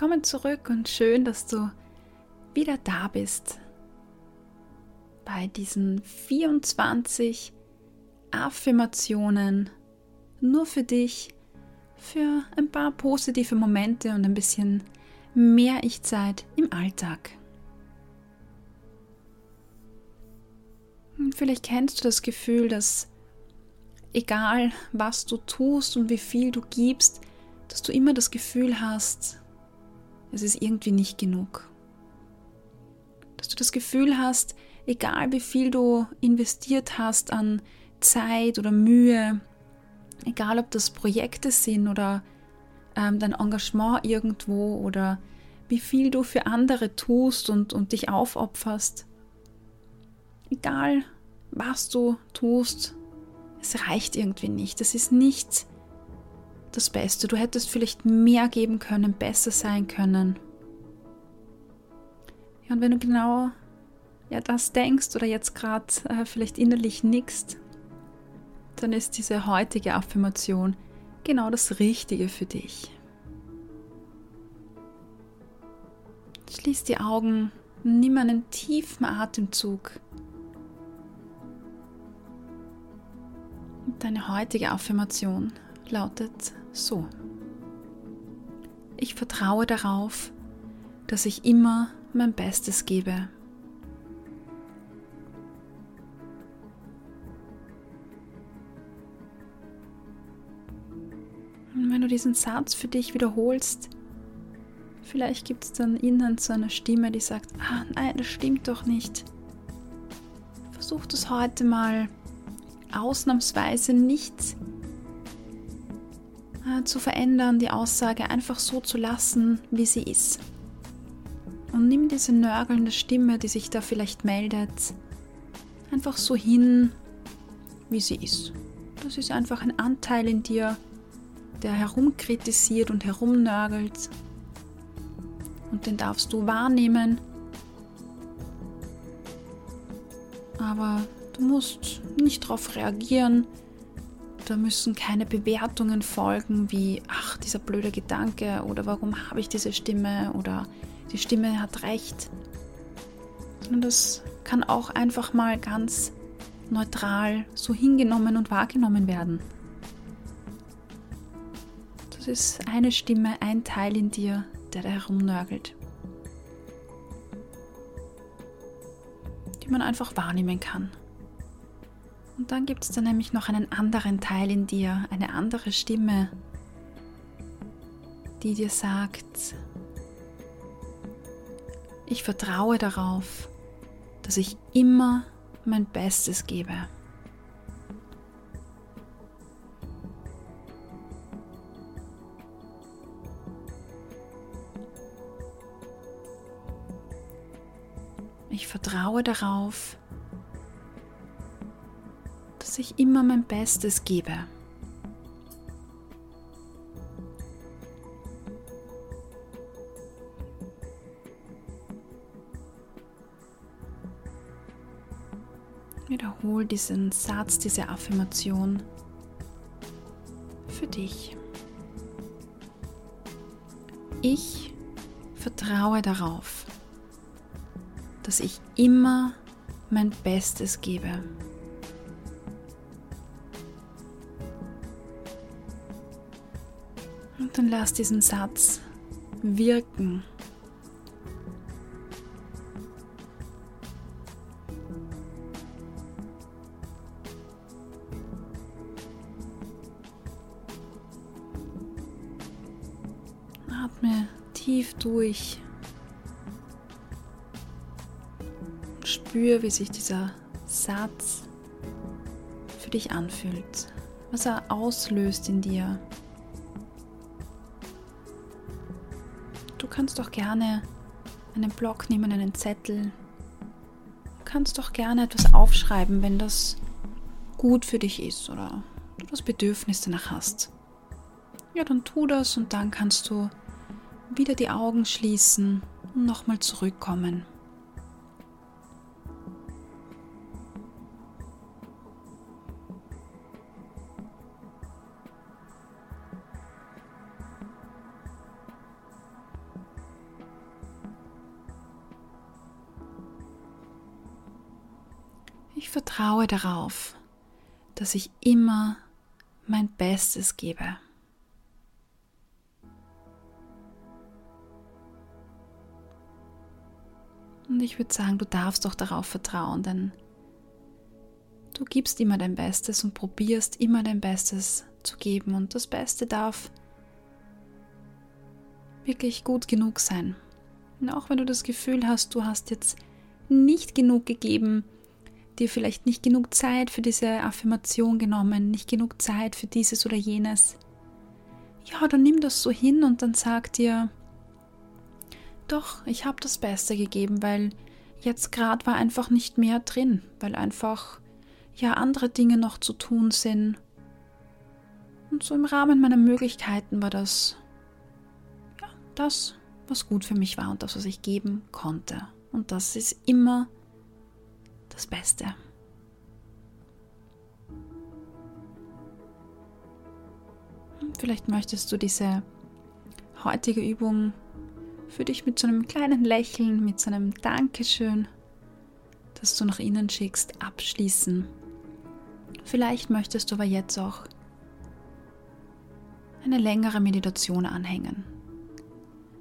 Willkommen zurück und schön, dass du wieder da bist bei diesen 24 Affirmationen nur für dich, für ein paar positive Momente und ein bisschen mehr Ich-Zeit im Alltag. Und vielleicht kennst du das Gefühl, dass egal was du tust und wie viel du gibst, dass du immer das Gefühl hast, es ist irgendwie nicht genug. Dass du das Gefühl hast, egal wie viel du investiert hast an Zeit oder Mühe, egal ob das Projekte sind oder ähm, dein Engagement irgendwo oder wie viel du für andere tust und, und dich aufopferst, egal was du tust, es reicht irgendwie nicht. Es ist nicht das Beste. Du hättest vielleicht mehr geben können, besser sein können. Ja, und wenn du genau ja, das denkst oder jetzt gerade äh, vielleicht innerlich nickst, dann ist diese heutige Affirmation genau das Richtige für dich. Schließ die Augen, nimm einen tiefen Atemzug. Deine heutige Affirmation lautet so. Ich vertraue darauf, dass ich immer mein Bestes gebe. Und wenn du diesen Satz für dich wiederholst, vielleicht gibt es dann innen so eine Stimme, die sagt, ah nein, das stimmt doch nicht. Versuch das heute mal ausnahmsweise nicht zu verändern, die Aussage einfach so zu lassen, wie sie ist. Und nimm diese nörgelnde Stimme, die sich da vielleicht meldet, einfach so hin, wie sie ist. Das ist einfach ein Anteil in dir, der herumkritisiert und herumnörgelt. Und den darfst du wahrnehmen. Aber du musst nicht darauf reagieren, da müssen keine Bewertungen folgen wie, ach, dieser blöde Gedanke oder warum habe ich diese Stimme oder die Stimme hat recht. Und das kann auch einfach mal ganz neutral so hingenommen und wahrgenommen werden. Das ist eine Stimme, ein Teil in dir, der da herumnörgelt. Die man einfach wahrnehmen kann. Und dann gibt es da nämlich noch einen anderen Teil in dir, eine andere Stimme, die dir sagt, ich vertraue darauf, dass ich immer mein Bestes gebe. Ich vertraue darauf, dass ich immer mein Bestes gebe. Wiederhol diesen Satz, diese Affirmation für dich. Ich vertraue darauf, dass ich immer mein Bestes gebe. Und lass diesen Satz wirken. Atme tief durch. Spür, wie sich dieser Satz für dich anfühlt, was er auslöst in dir. Kannst doch gerne einen Block nehmen, einen Zettel. Du kannst doch gerne etwas aufschreiben, wenn das gut für dich ist oder du das Bedürfnis danach hast. Ja, dann tu das und dann kannst du wieder die Augen schließen und nochmal zurückkommen. Ich vertraue darauf, dass ich immer mein Bestes gebe. Und ich würde sagen, du darfst doch darauf vertrauen, denn du gibst immer dein Bestes und probierst immer dein Bestes zu geben. Und das Beste darf wirklich gut genug sein. Und auch wenn du das Gefühl hast, du hast jetzt nicht genug gegeben, dir vielleicht nicht genug Zeit für diese Affirmation genommen, nicht genug Zeit für dieses oder jenes. Ja, dann nimm das so hin und dann sag dir, doch, ich habe das Beste gegeben, weil jetzt gerade war einfach nicht mehr drin, weil einfach ja andere Dinge noch zu tun sind. Und so im Rahmen meiner Möglichkeiten war das ja, das, was gut für mich war und das, was ich geben konnte. Und das ist immer das Beste. Vielleicht möchtest du diese heutige Übung für dich mit so einem kleinen Lächeln, mit so einem Dankeschön, das du nach innen schickst, abschließen. Vielleicht möchtest du aber jetzt auch eine längere Meditation anhängen.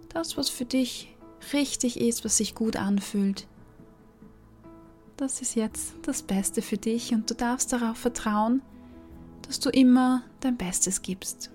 Das, was für dich richtig ist, was sich gut anfühlt, das ist jetzt das Beste für dich und du darfst darauf vertrauen, dass du immer dein Bestes gibst.